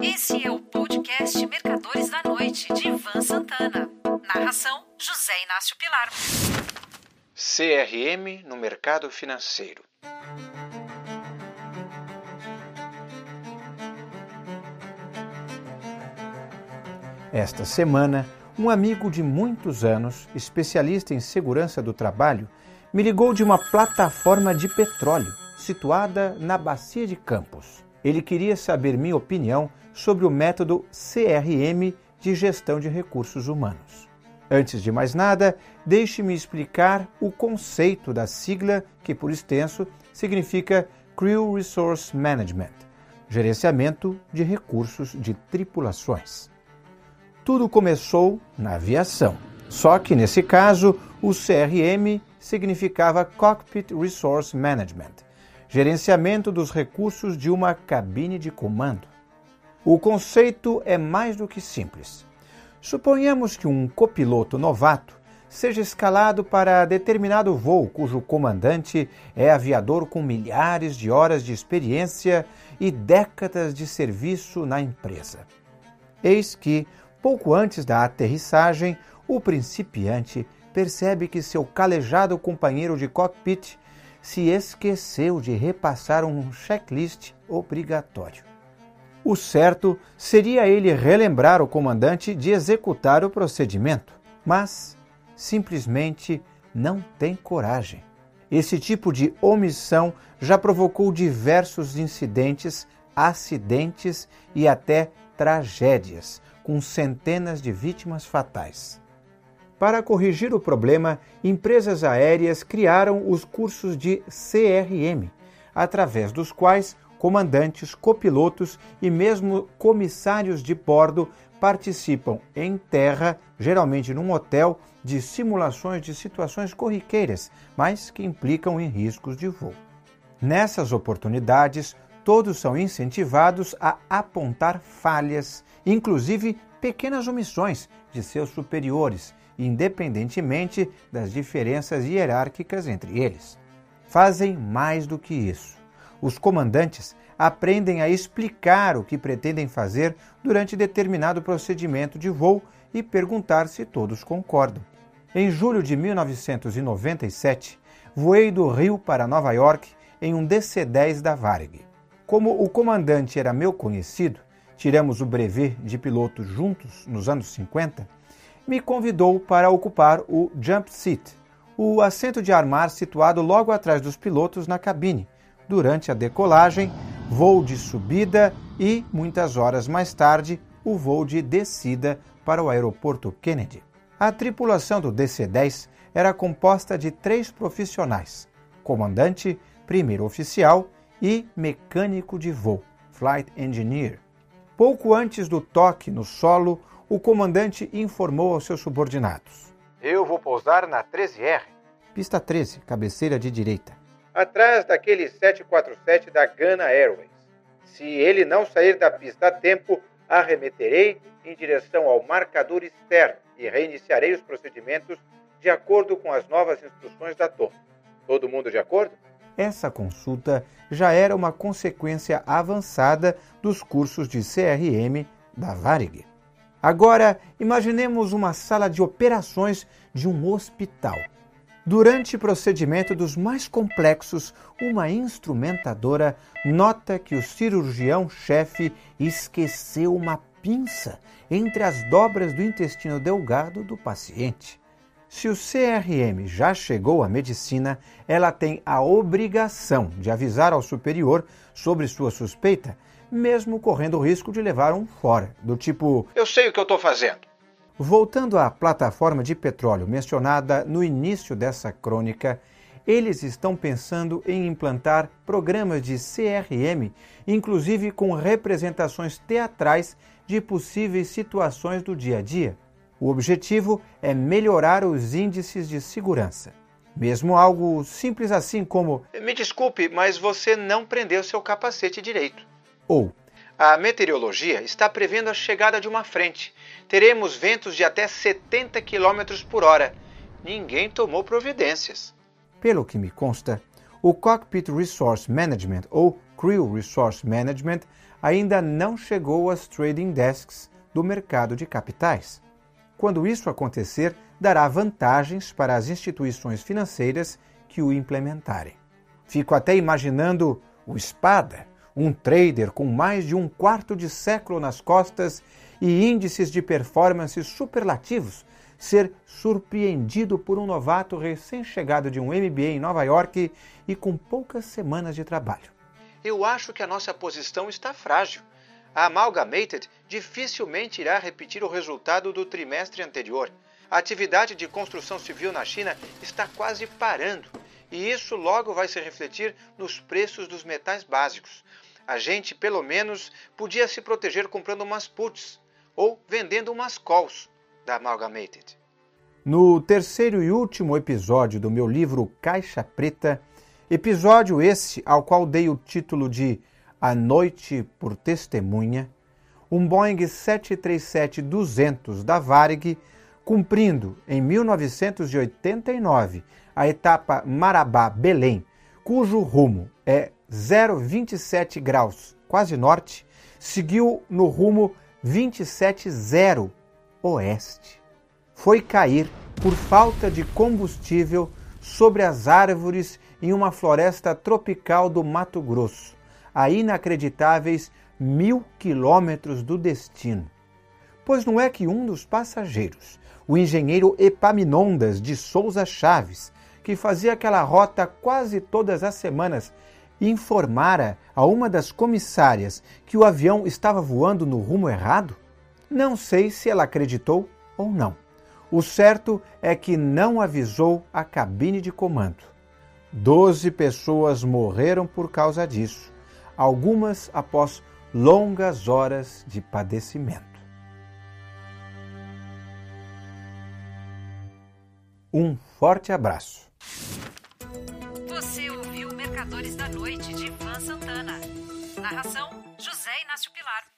Esse é o podcast Mercadores da Noite, de Ivan Santana. Narração: José Inácio Pilar. CRM no mercado financeiro. Esta semana, um amigo de muitos anos, especialista em segurança do trabalho, me ligou de uma plataforma de petróleo situada na Bacia de Campos. Ele queria saber minha opinião sobre o método CRM de gestão de recursos humanos. Antes de mais nada, deixe-me explicar o conceito da sigla que, por extenso, significa Crew Resource Management gerenciamento de recursos de tripulações. Tudo começou na aviação, só que nesse caso o CRM significava Cockpit Resource Management gerenciamento dos recursos de uma cabine de comando. O conceito é mais do que simples. Suponhamos que um copiloto novato seja escalado para determinado voo cujo comandante é aviador com milhares de horas de experiência e décadas de serviço na empresa. Eis que, pouco antes da aterrissagem, o principiante percebe que seu calejado companheiro de cockpit se esqueceu de repassar um checklist obrigatório. O certo seria ele relembrar o comandante de executar o procedimento, mas simplesmente não tem coragem. Esse tipo de omissão já provocou diversos incidentes, acidentes e até tragédias, com centenas de vítimas fatais. Para corrigir o problema, empresas aéreas criaram os cursos de CRM, através dos quais comandantes, copilotos e mesmo comissários de bordo participam em terra, geralmente num hotel, de simulações de situações corriqueiras, mas que implicam em riscos de voo. Nessas oportunidades, todos são incentivados a apontar falhas, inclusive pequenas omissões de seus superiores, independentemente das diferenças hierárquicas entre eles. Fazem mais do que isso. Os comandantes aprendem a explicar o que pretendem fazer durante determinado procedimento de voo e perguntar se todos concordam. Em julho de 1997, voei do Rio para Nova York em um DC-10 da Varig. Como o comandante era meu conhecido, tiramos o brevet de piloto juntos nos anos 50, me convidou para ocupar o jump seat, o assento de armar situado logo atrás dos pilotos na cabine, durante a decolagem, voo de subida e, muitas horas mais tarde, o voo de descida para o aeroporto Kennedy. A tripulação do DC-10 era composta de três profissionais: comandante, primeiro oficial e mecânico de voo, flight engineer. Pouco antes do toque no solo, o comandante informou aos seus subordinados: Eu vou pousar na 13R. Pista 13, cabeceira de direita. Atrás daquele 747 da Ghana Airways. Se ele não sair da pista a tempo, arremeterei em direção ao marcador externo e reiniciarei os procedimentos de acordo com as novas instruções da torre. Todo mundo de acordo? Essa consulta já era uma consequência avançada dos cursos de CRM da Varig. Agora, imaginemos uma sala de operações de um hospital. Durante o procedimento dos mais complexos, uma instrumentadora nota que o cirurgião-chefe esqueceu uma pinça entre as dobras do intestino delgado do paciente. Se o CRM já chegou à medicina, ela tem a obrigação de avisar ao superior sobre sua suspeita mesmo correndo o risco de levar um fora, do tipo: Eu sei o que eu estou fazendo. Voltando à plataforma de petróleo mencionada no início dessa crônica, eles estão pensando em implantar programas de CRM, inclusive com representações teatrais de possíveis situações do dia a dia. O objetivo é melhorar os índices de segurança. Mesmo algo simples assim como: Me desculpe, mas você não prendeu seu capacete direito. Ou a meteorologia está prevendo a chegada de uma frente. Teremos ventos de até 70 km por hora. Ninguém tomou providências. Pelo que me consta, o Cockpit Resource Management ou Crew Resource Management ainda não chegou às trading desks do mercado de capitais. Quando isso acontecer, dará vantagens para as instituições financeiras que o implementarem. Fico até imaginando o Espada, um trader com mais de um quarto de século nas costas e índices de performance superlativos, ser surpreendido por um novato recém-chegado de um MBA em Nova York e com poucas semanas de trabalho. Eu acho que a nossa posição está frágil. A Amalgamated dificilmente irá repetir o resultado do trimestre anterior. A atividade de construção civil na China está quase parando e isso logo vai se refletir nos preços dos metais básicos. A gente, pelo menos, podia se proteger comprando umas puts ou vendendo umas calls da Amalgamated. No terceiro e último episódio do meu livro Caixa Preta, episódio esse ao qual dei o título de A Noite por Testemunha, um Boeing 737-200 da Varig, cumprindo em 1989 a etapa Marabá-Belém, cujo rumo é 027 graus, quase norte, seguiu no rumo 270 oeste. Foi cair por falta de combustível sobre as árvores em uma floresta tropical do Mato Grosso, a inacreditáveis mil quilômetros do destino. Pois não é que um dos passageiros, o engenheiro Epaminondas de Souza Chaves, que fazia aquela rota quase todas as semanas, informara a uma das comissárias que o avião estava voando no rumo errado? Não sei se ela acreditou ou não. O certo é que não avisou a cabine de comando. Doze pessoas morreram por causa disso, algumas após longas horas de padecimento. Um forte abraço. Você ouviu Mercadores da Noite de Ivan Santana. Narração: José Inácio Pilar.